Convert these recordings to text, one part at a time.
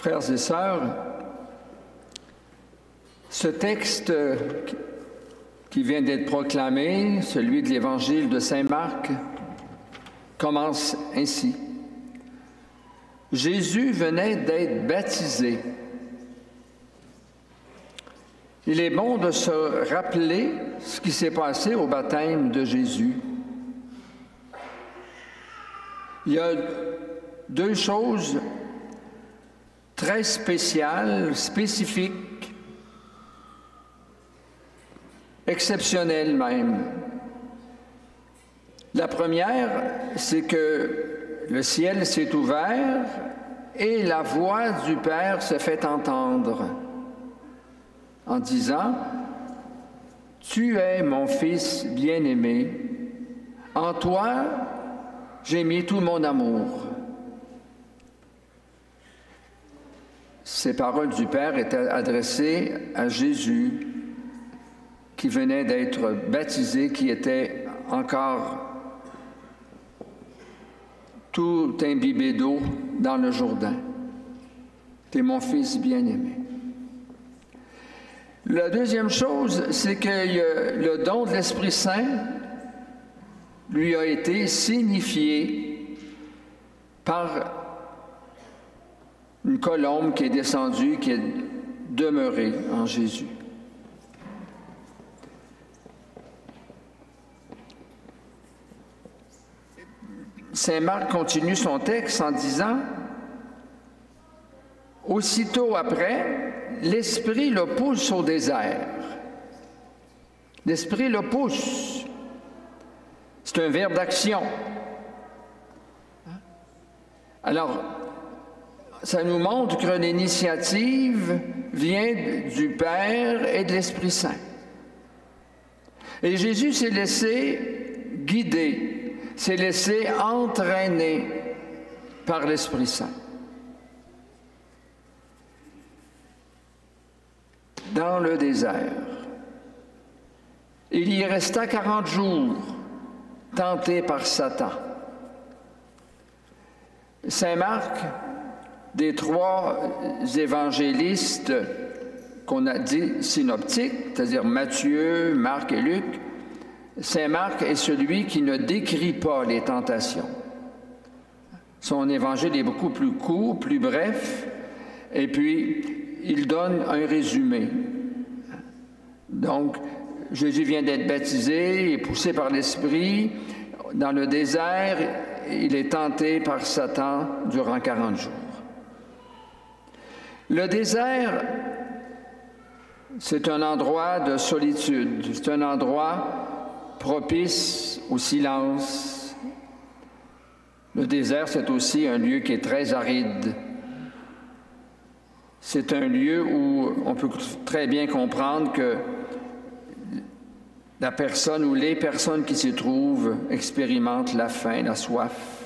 Frères et sœurs, ce texte qui vient d'être proclamé, celui de l'Évangile de Saint Marc, commence ainsi. Jésus venait d'être baptisé. Il est bon de se rappeler ce qui s'est passé au baptême de Jésus. Il y a deux choses très spéciales, spécifiques, exceptionnelles même. La première, c'est que le ciel s'est ouvert et la voix du Père se fait entendre en disant, Tu es mon Fils bien-aimé, en toi j'ai mis tout mon amour. Ces paroles du Père étaient adressées à Jésus qui venait d'être baptisé, qui était encore tout imbibé d'eau dans le Jourdain. Tu es mon fils bien-aimé. La deuxième chose, c'est que le don de l'Esprit Saint lui a été signifié par colombe qui est descendue, qui est demeurée en Jésus. Saint Marc continue son texte en disant, Aussitôt après, l'Esprit le pousse au désert. L'Esprit le pousse. C'est un verbe d'action. Alors, ça nous montre que l'initiative vient du Père et de l'Esprit Saint. Et Jésus s'est laissé guider, s'est laissé entraîner par l'Esprit Saint. Dans le désert. Il y resta 40 jours, tenté par Satan. Saint Marc des trois évangélistes qu'on a dit synoptiques, c'est-à-dire Matthieu, Marc et Luc, Saint Marc est celui qui ne décrit pas les tentations. Son évangile est beaucoup plus court, plus bref, et puis il donne un résumé. Donc, Jésus vient d'être baptisé, est poussé par l'Esprit dans le désert, il est tenté par Satan durant 40 jours. Le désert, c'est un endroit de solitude, c'est un endroit propice au silence. Le désert, c'est aussi un lieu qui est très aride. C'est un lieu où on peut très bien comprendre que la personne ou les personnes qui s'y trouvent expérimentent la faim, la soif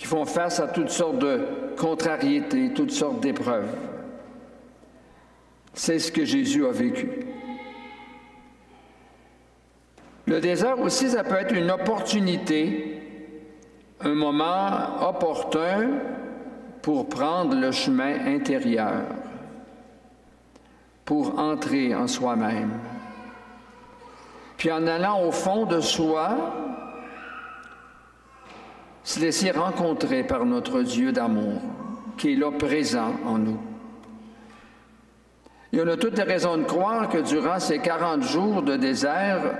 qui font face à toutes sortes de contrariétés, toutes sortes d'épreuves. C'est ce que Jésus a vécu. Le désert aussi, ça peut être une opportunité, un moment opportun pour prendre le chemin intérieur, pour entrer en soi-même. Puis en allant au fond de soi, se laisser rencontrer par notre Dieu d'amour, qui est là présent en nous. Et on a toutes les raisons de croire que durant ces 40 jours de désert,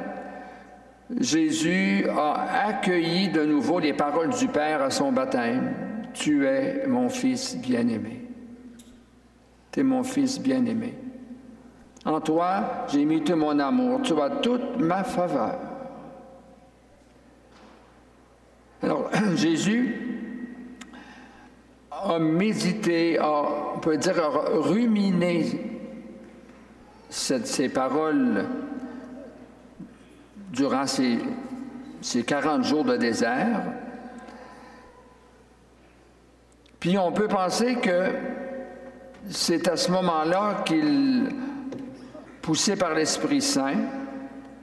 Jésus a accueilli de nouveau les paroles du Père à son baptême. Tu es mon Fils bien-aimé. Tu es mon Fils bien-aimé. En toi, j'ai mis tout mon amour. Tu as toute ma faveur. Alors, Jésus a médité, on peut dire, a ruminé ces paroles durant ces, ces 40 jours de désert. Puis on peut penser que c'est à ce moment-là qu'il, poussé par l'Esprit Saint,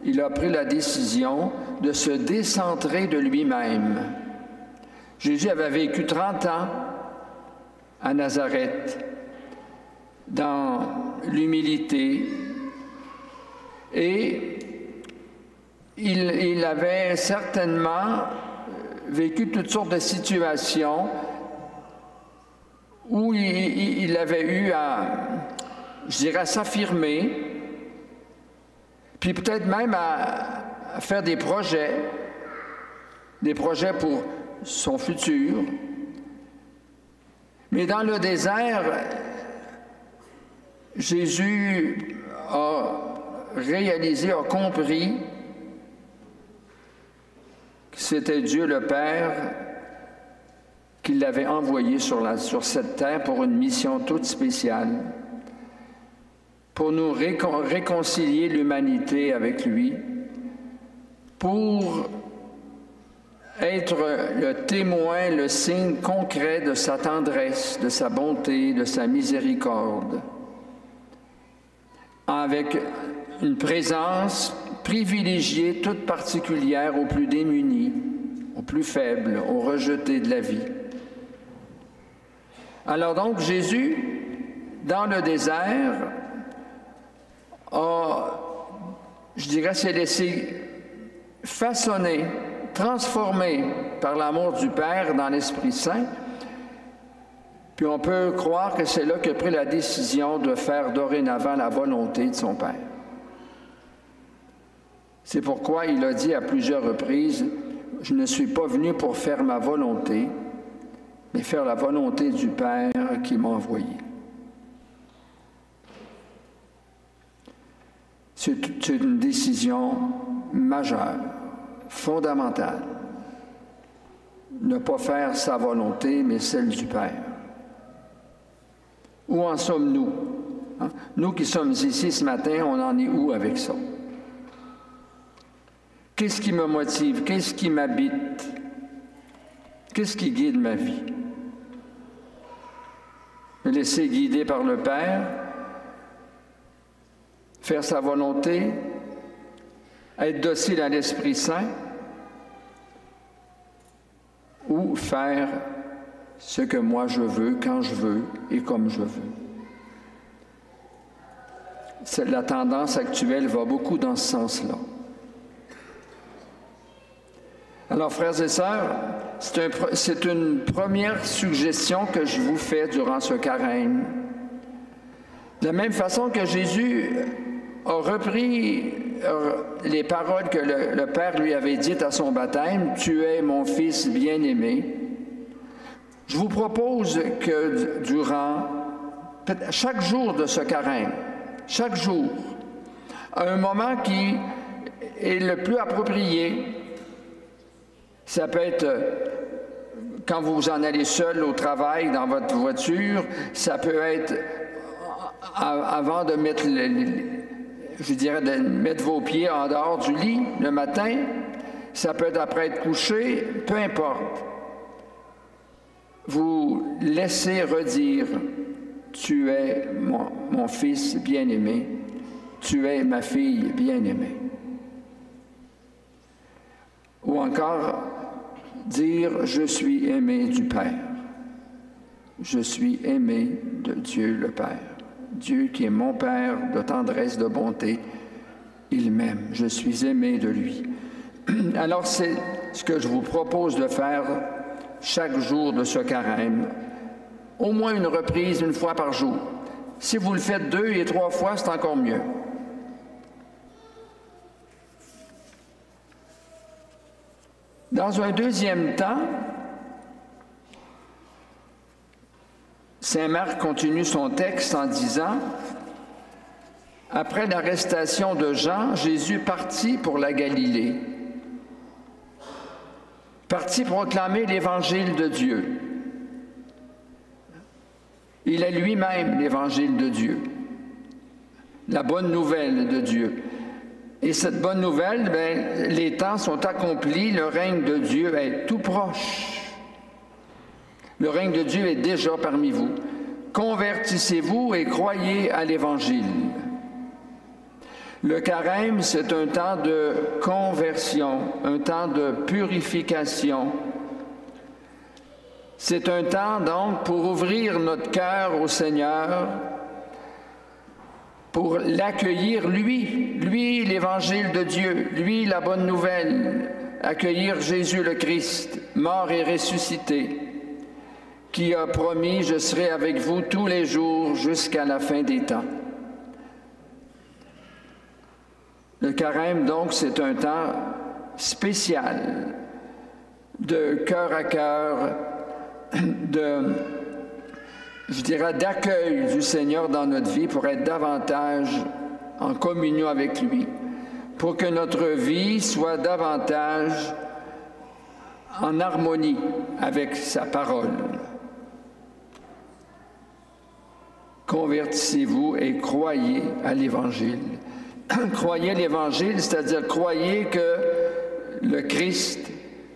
il a pris la décision de se décentrer de lui-même. Jésus avait vécu 30 ans à Nazareth, dans l'humilité, et il, avait certainement vécu toutes sortes de situations où il, avait eu à, je dirais, s'affirmer, puis peut-être même à, faire des projets, des projets pour son futur. Mais dans le désert, Jésus a réalisé, a compris que c'était Dieu le Père qui l'avait envoyé sur, cette terre pour une mission toute spéciale, pour nous réconcilier l'humanité avec lui, pour être le témoin, le signe concret de sa tendresse, de sa bonté, de sa miséricorde, avec une présence privilégiée toute particulière aux plus démunis, aux plus faibles, aux rejetés de la vie. Alors donc Jésus, dans le désert, a, je dirais, s'est laissé façonner, transformer par l'amour du Père dans l'Esprit Saint. Puis on peut croire que c'est là qu'il a pris la décision de faire dorénavant la volonté de son Père. C'est pourquoi il a dit à plusieurs reprises, je ne suis pas venu pour faire ma volonté, mais faire la volonté du Père qui m'a envoyé. C'est une décision majeure, fondamentale. Ne pas faire sa volonté, mais celle du Père. Où en sommes-nous? Hein? Nous qui sommes ici ce matin, on en est où avec ça? Qu'est-ce qui me motive? Qu'est-ce qui m'habite? Qu'est-ce qui guide ma vie? Me laisser guider par le Père, faire sa volonté, être docile à l'Esprit Saint, ou faire ce que moi je veux, quand je veux et comme je veux. La tendance actuelle va beaucoup dans ce sens-là. Alors, frères et sœurs, c'est une première suggestion que je vous fais durant ce carême. De la même façon que Jésus a repris euh, les paroles que le, Père lui avait dites à son baptême, Tu es mon Fils bien-aimé. Je vous propose que durant chaque jour de ce carême, chaque jour, un moment qui est le plus approprié, ça peut être euh, quand vous en allez seul au travail, dans votre voiture. Ça peut être euh, avant de mettre, je dirais, de mettre vos pieds en dehors du lit le matin. Ça peut être après être couché, peu importe. Vous laissez redire, tu es mon, mon fils bien-aimé, tu es ma fille bien-aimée. Ou encore, dire je suis aimé du Père. Je suis aimé de Dieu le Père. Dieu qui est mon Père de tendresse, de bonté, il m'aime. Je suis aimé de lui. Alors c'est ce que je vous propose de faire chaque jour de ce carême. Au moins une reprise une fois par jour. Si vous le faites deux et trois fois, c'est encore mieux. Dans un deuxième temps, Saint Marc continue son texte en disant, Après l'arrestation de Jean, Jésus partit pour la Galilée, partit proclamer l'évangile de Dieu. Il est lui-même l'évangile de Dieu, la bonne nouvelle de Dieu. Et cette bonne nouvelle, ben, les temps sont accomplis, le règne de Dieu est tout proche. Le règne de Dieu est déjà parmi vous. Convertissez-vous et croyez à l'Évangile. Le carême, c'est un temps de conversion, un temps de purification, C'est un temps donc pour ouvrir notre cœur au Seigneur, pour l'accueillir lui, lui l'évangile de Dieu, lui la bonne nouvelle, accueillir Jésus le Christ, mort et ressuscité, qui a promis, je serai avec vous tous les jours jusqu'à la fin des temps. Le carême, donc, c'est un temps spécial de cœur à cœur, de, je dirais, d'accueil du Seigneur dans notre vie pour être davantage en communion avec lui, pour que notre vie soit davantage en harmonie avec sa parole. Convertissez-vous et croyez à l'Évangile. croyez l'Évangile, c'est-à-dire croyez que le Christ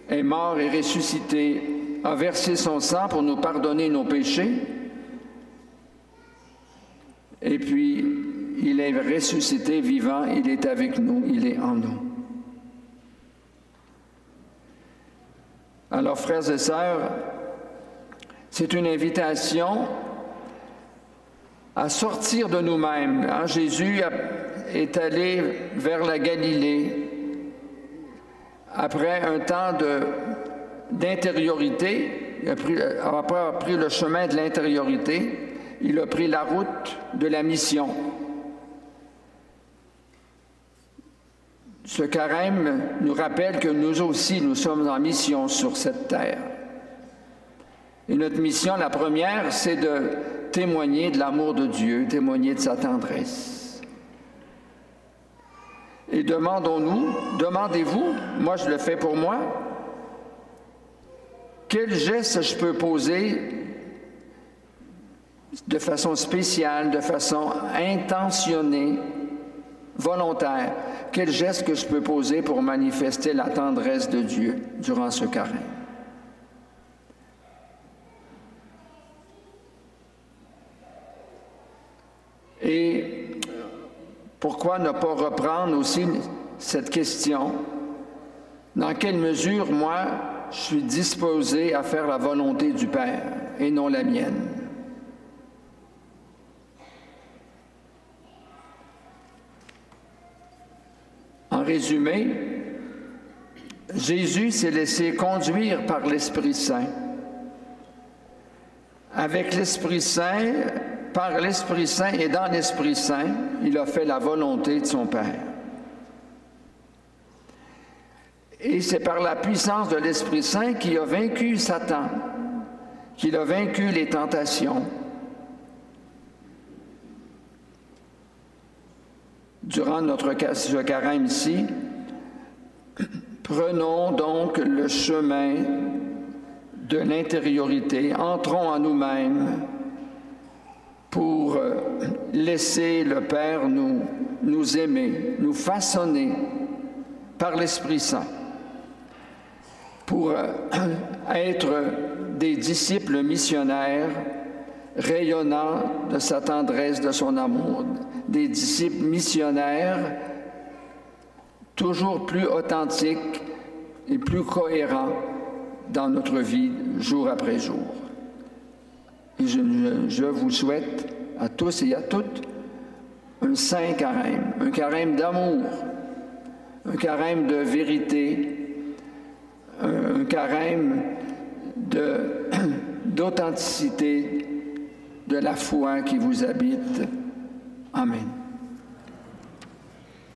est mort et ressuscité, a versé son sang pour nous pardonner nos péchés, et puis il est ressuscité vivant, il est avec nous, il est en nous. Alors, frères et sœurs, c'est une invitation à sortir de nous-mêmes. Hein, Jésus est allé vers la Galilée après un temps d'intériorité, après avoir pris le chemin de l'intériorité, il a pris la route de la mission. Ce carême nous rappelle que nous aussi, nous sommes en mission sur cette terre. Et notre mission, la première, c'est de témoigner de l'amour de Dieu, témoigner de sa tendresse. Et demandons-nous, demandez-vous, moi je le fais pour moi, quel geste je peux poser de façon spéciale, de façon intentionnée, volontaire, quel geste que je peux poser pour manifester la tendresse de Dieu durant ce carême? Et pourquoi ne pas reprendre aussi cette question? Dans quelle mesure, moi, je suis disposé à faire la volonté du Père et non la mienne? En résumé, Jésus s'est laissé conduire par l'Esprit Saint. Avec l'Esprit Saint, par l'Esprit Saint et dans l'Esprit Saint, il a fait la volonté de son Père. Et c'est par la puissance de l'Esprit Saint qu'il a vaincu Satan, qu'il a vaincu les tentations. Durant notre carême ici, prenons donc le chemin de l'intériorité, entrons en nous-mêmes, pour euh, laisser le Père nous, nous aimer, nous façonner par l'Esprit Saint, pour euh, être des disciples missionnaires rayonnant de sa tendresse, de son amour, des disciples missionnaires toujours plus authentiques et plus cohérents dans notre vie jour après jour je, vous souhaite à tous et à toutes un saint carême, un carême d'amour, un carême de vérité, un, carême d'authenticité de la foi qui vous habite. Amen.